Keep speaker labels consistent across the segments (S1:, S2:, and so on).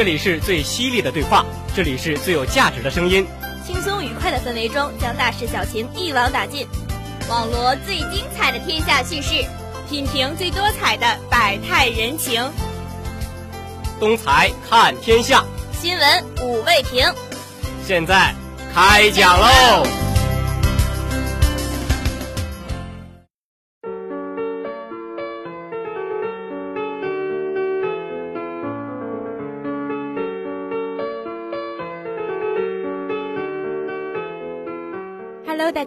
S1: 这里是最犀利的对话，这里是最有价值的声音。
S2: 轻松愉快的氛围中，将大事小情一网打尽，网罗最精彩的天下趣事，品评最多彩的百态人情。
S1: 东财看天下，
S2: 新闻五味评。
S1: 现在开讲喽！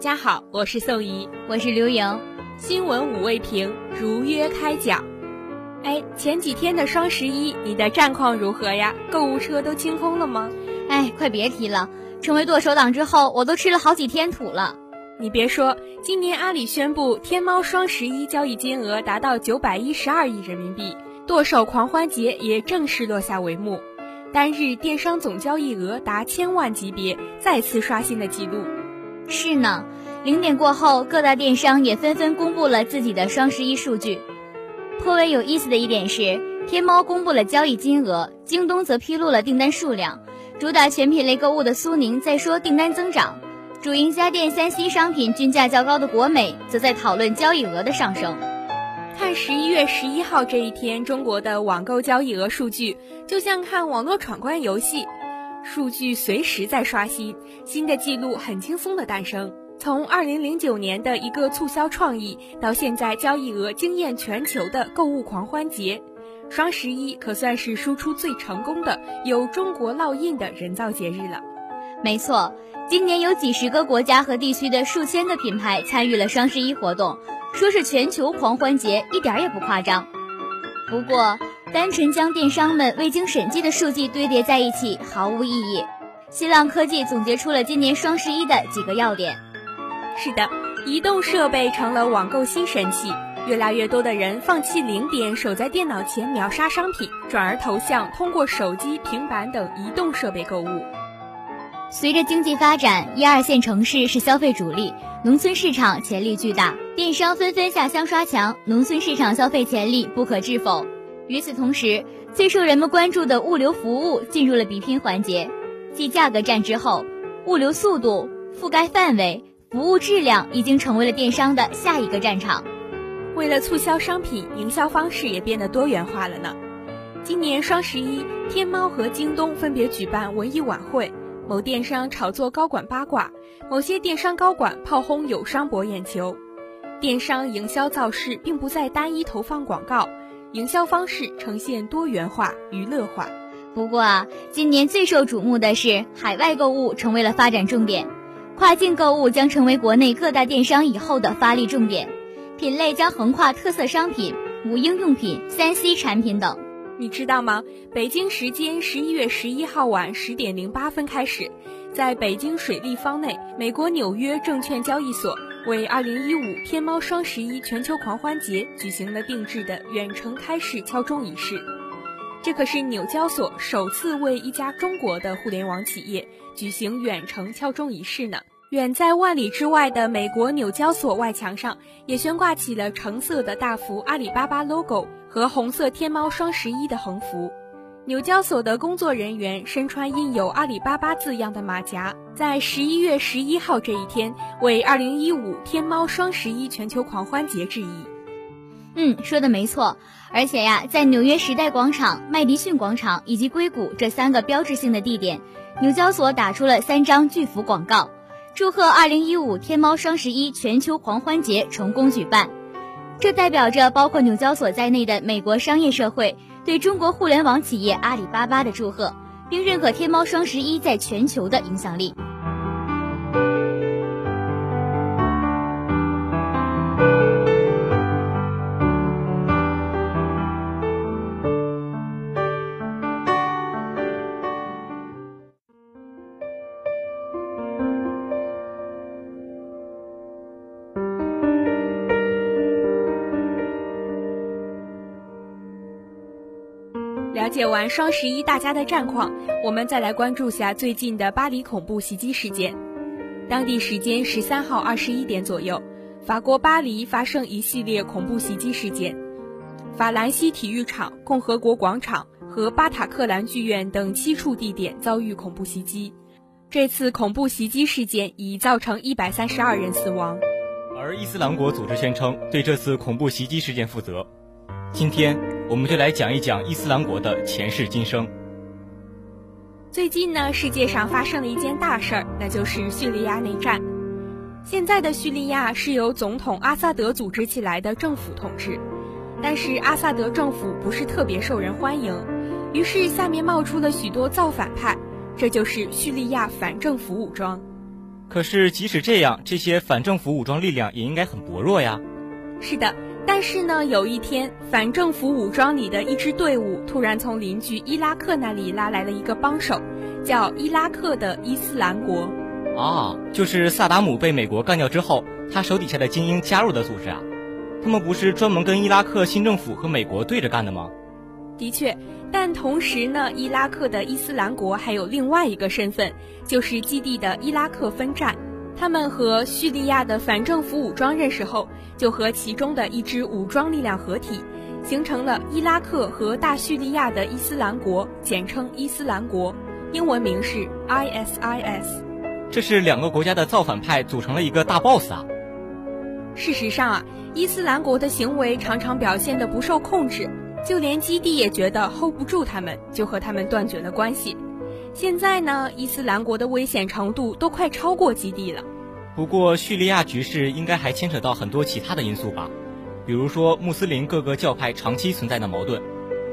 S2: 家好，我是宋怡，
S3: 我是刘莹，
S2: 新闻五味评如约开讲。哎，前几天的双十一，你的战况如何呀？购物车都清空了吗？
S3: 哎，快别提了，成为剁手党之后，我都吃了好几天土了。
S2: 你别说，今年阿里宣布天猫双十一交易金额达到九百一十二亿人民币，剁手狂欢节也正式落下帷幕，单日电商总交易额达千万级别，再次刷新了纪录。
S3: 是呢，零点过后，各大电商也纷纷公布了自己的双十一数据。颇为有意思的一点是，天猫公布了交易金额，京东则披露了订单数量。主打全品类购物的苏宁在说订单增长，主营家电三 C 商品均价较高的国美则在讨论交易额的上升。
S2: 看十一月十一号这一天中国的网购交易额数据，就像看网络闯关游戏。数据随时在刷新，新的记录很轻松的诞生。从二零零九年的一个促销创意，到现在交易额惊艳全球的购物狂欢节，双十一可算是输出最成功的有中国烙印的人造节日了。
S3: 没错，今年有几十个国家和地区的数千个品牌参与了双十一活动，说是全球狂欢节一点也不夸张。不过。单纯将电商们未经审计的数据堆叠在一起毫无意义。新浪科技总结出了今年双十一的几个要点。
S2: 是的，移动设备成了网购新神器，越来越多的人放弃零点守在电脑前秒杀商品，转而投向通过手机、平板等移动设备购物。
S3: 随着经济发展，一二线城市是消费主力，农村市场潜力巨大，电商纷纷下乡刷墙，农村市场消费潜力不可置否。与此同时，最受人们关注的物流服务进入了比拼环节。继价格战之后，物流速度、覆盖范围、服务质量已经成为了电商的下一个战场。
S2: 为了促销商品，营销方式也变得多元化了呢。今年双十一，天猫和京东分别举办文艺晚会，某电商炒作高管八卦，某些电商高管炮轰友商博眼球。电商营销造势并不再单一投放广告。营销方式呈现多元化、娱乐化。
S3: 不过啊，今年最受瞩目的是海外购物成为了发展重点，跨境购物将成为国内各大电商以后的发力重点，品类将横跨特色商品、母婴用品、三 C 产品等。
S2: 你知道吗？北京时间十一月十一号晚十点零八分开始，在北京水立方内，美国纽约证券交易所。为二零一五天猫双十一全球狂欢节举行了定制的远程开市敲钟仪式，这可是纽交所首次为一家中国的互联网企业举行远程敲钟仪式呢。远在万里之外的美国纽交所外墙上也悬挂起了橙色的大幅阿里巴巴 logo 和红色天猫双十一的横幅。纽交所的工作人员身穿印有阿里巴巴字样的马甲，在十一月十一号这一天为二零一五天猫双十一全球狂欢节致意。
S3: 嗯，说的没错。而且呀，在纽约时代广场、麦迪逊广场以及硅谷这三个标志性的地点，纽交所打出了三张巨幅广告，祝贺二零一五天猫双十一全球狂欢节成功举办。这代表着包括纽交所在内的美国商业社会。对中国互联网企业阿里巴巴的祝贺，并认可天猫双十一在全球的影响力。
S2: 了解完双十一大家的战况，我们再来关注下最近的巴黎恐怖袭击事件。当地时间十三号二十一点左右，法国巴黎发生一系列恐怖袭击事件，法兰西体育场、共和国广场和巴塔克兰剧院等七处地点遭遇恐怖袭击。这次恐怖袭击事件已造成一百三十二人死亡。
S1: 而伊斯兰国组织宣称对这次恐怖袭击事件负责。今天，我们就来讲一讲伊斯兰国的前世今生。
S2: 最近呢，世界上发生了一件大事儿，那就是叙利亚内战。现在的叙利亚是由总统阿萨德组织起来的政府统治，但是阿萨德政府不是特别受人欢迎，于是下面冒出了许多造反派，这就是叙利亚反政府武装。
S1: 可是，即使这样，这些反政府武装力量也应该很薄弱呀。
S2: 是的，但是呢，有一天，反政府武装里的一支队伍突然从邻居伊拉克那里拉来了一个帮手，叫伊拉克的伊斯兰国。
S1: 啊，就是萨达姆被美国干掉之后，他手底下的精英加入的组织啊。他们不是专门跟伊拉克新政府和美国对着干的吗？
S2: 的确，但同时呢，伊拉克的伊斯兰国还有另外一个身份，就是基地的伊拉克分站。他们和叙利亚的反政府武装认识后，就和其中的一支武装力量合体，形成了伊拉克和大叙利亚的伊斯兰国，简称伊斯兰国，英文名是 ISIS。
S1: 这是两个国家的造反派组成了一个大 boss 啊。
S2: 事实上啊，伊斯兰国的行为常常表现得不受控制。就连基地也觉得 hold 不住他们，就和他们断绝了关系。现在呢，伊斯兰国的危险程度都快超过基地了。
S1: 不过，叙利亚局势应该还牵扯到很多其他的因素吧，比如说穆斯林各个教派长期存在的矛盾。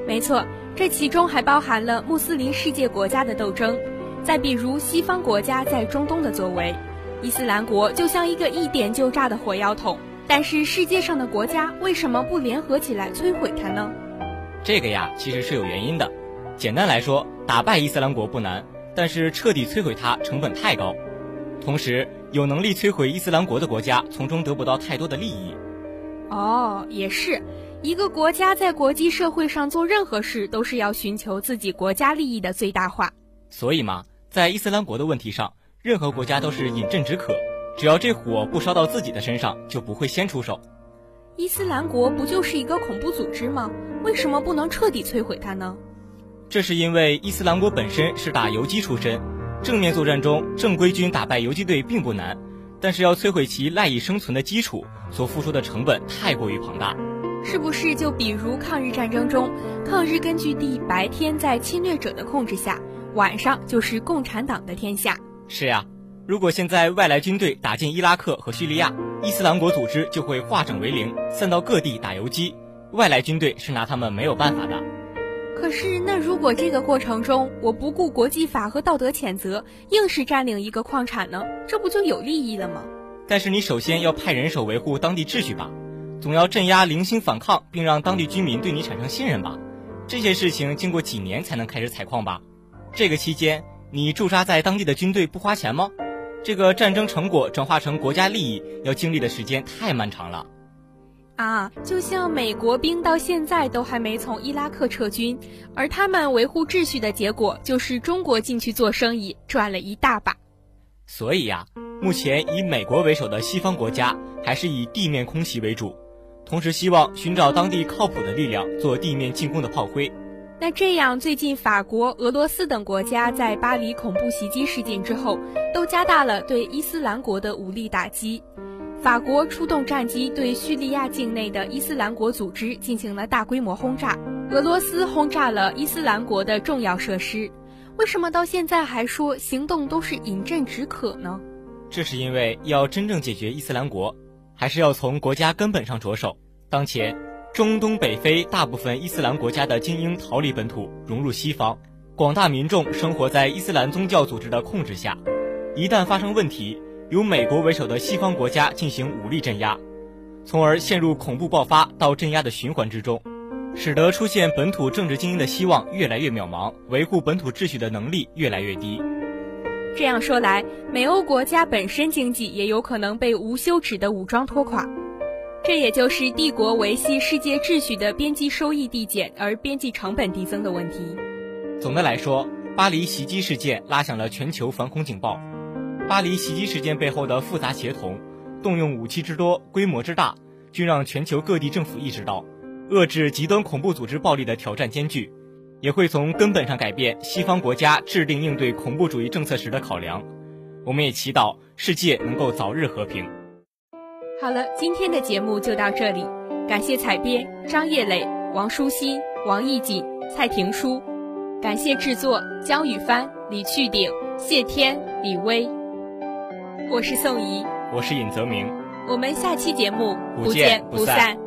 S2: 没错，这其中还包含了穆斯林世界国家的斗争，再比如西方国家在中东的作为。伊斯兰国就像一个一点就炸的火药桶，但是世界上的国家为什么不联合起来摧毁它呢？
S1: 这个呀，其实是有原因的。简单来说，打败伊斯兰国不难，但是彻底摧毁它成本太高。同时，有能力摧毁伊斯兰国的国家从中得不到太多的利益。
S2: 哦，也是，一个国家在国际社会上做任何事，都是要寻求自己国家利益的最大化。
S1: 所以嘛，在伊斯兰国的问题上，任何国家都是饮鸩止渴，只要这火不烧到自己的身上，就不会先出手。
S2: 伊斯兰国不就是一个恐怖组织吗？为什么不能彻底摧毁它呢？
S1: 这是因为伊斯兰国本身是打游击出身，正面作战中正规军打败游击队并不难，但是要摧毁其赖以生存的基础，所付出的成本太过于庞大。
S2: 是不是就比如抗日战争中，抗日根据地白天在侵略者的控制下，晚上就是共产党的天下？
S1: 是呀，如果现在外来军队打进伊拉克和叙利亚。伊斯兰国组织就会化整为零，散到各地打游击，外来军队是拿他们没有办法的。
S2: 可是，那如果这个过程中我不顾国际法和道德谴责，硬是占领一个矿产呢？这不就有利益了吗？
S1: 但是你首先要派人手维护当地秩序吧，总要镇压零星反抗，并让当地居民对你产生信任吧。这些事情经过几年才能开始采矿吧？这个期间，你驻扎在当地的军队不花钱吗？这个战争成果转化成国家利益，要经历的时间太漫长了，
S2: 啊，就像美国兵到现在都还没从伊拉克撤军，而他们维护秩序的结果就是中国进去做生意赚了一大把。
S1: 所以呀，目前以美国为首的西方国家还是以地面空袭为主，同时希望寻找当地靠谱的力量做地面进攻的炮灰。
S2: 那这样，最近法国、俄罗斯等国家在巴黎恐怖袭击事件之后，都加大了对伊斯兰国的武力打击。法国出动战机对叙利亚境内的伊斯兰国组织进行了大规模轰炸，俄罗斯轰炸了伊斯兰国的重要设施。为什么到现在还说行动都是饮鸩止渴呢？
S1: 这是因为要真正解决伊斯兰国，还是要从国家根本上着手。当前。中东北非大部分伊斯兰国家的精英逃离本土，融入西方，广大民众生活在伊斯兰宗教组织的控制下。一旦发生问题，由美国为首的西方国家进行武力镇压，从而陷入恐怖爆发到镇压的循环之中，使得出现本土政治精英的希望越来越渺茫，维护本土秩序的能力越来越低。
S2: 这样说来，美欧国家本身经济也有可能被无休止的武装拖垮。这也就是帝国维系世界秩序的边际收益递减，而边际成本递增的问题。
S1: 总的来说，巴黎袭击事件拉响了全球反恐警报。巴黎袭击事件背后的复杂协同、动用武器之多、规模之大，均让全球各地政府意识到，遏制极端恐怖组织暴力的挑战艰巨。也会从根本上改变西方国家制定应对恐怖主义政策时的考量。我们也祈祷世界能够早日和平。
S2: 好了，今天的节目就到这里，感谢采编张叶磊、王舒心、王艺锦、蔡婷书，感谢制作江雨帆、李去鼎、谢天、李威。我是宋怡，
S1: 我是尹泽明，
S2: 我们下期节目
S1: 不见
S2: 不散。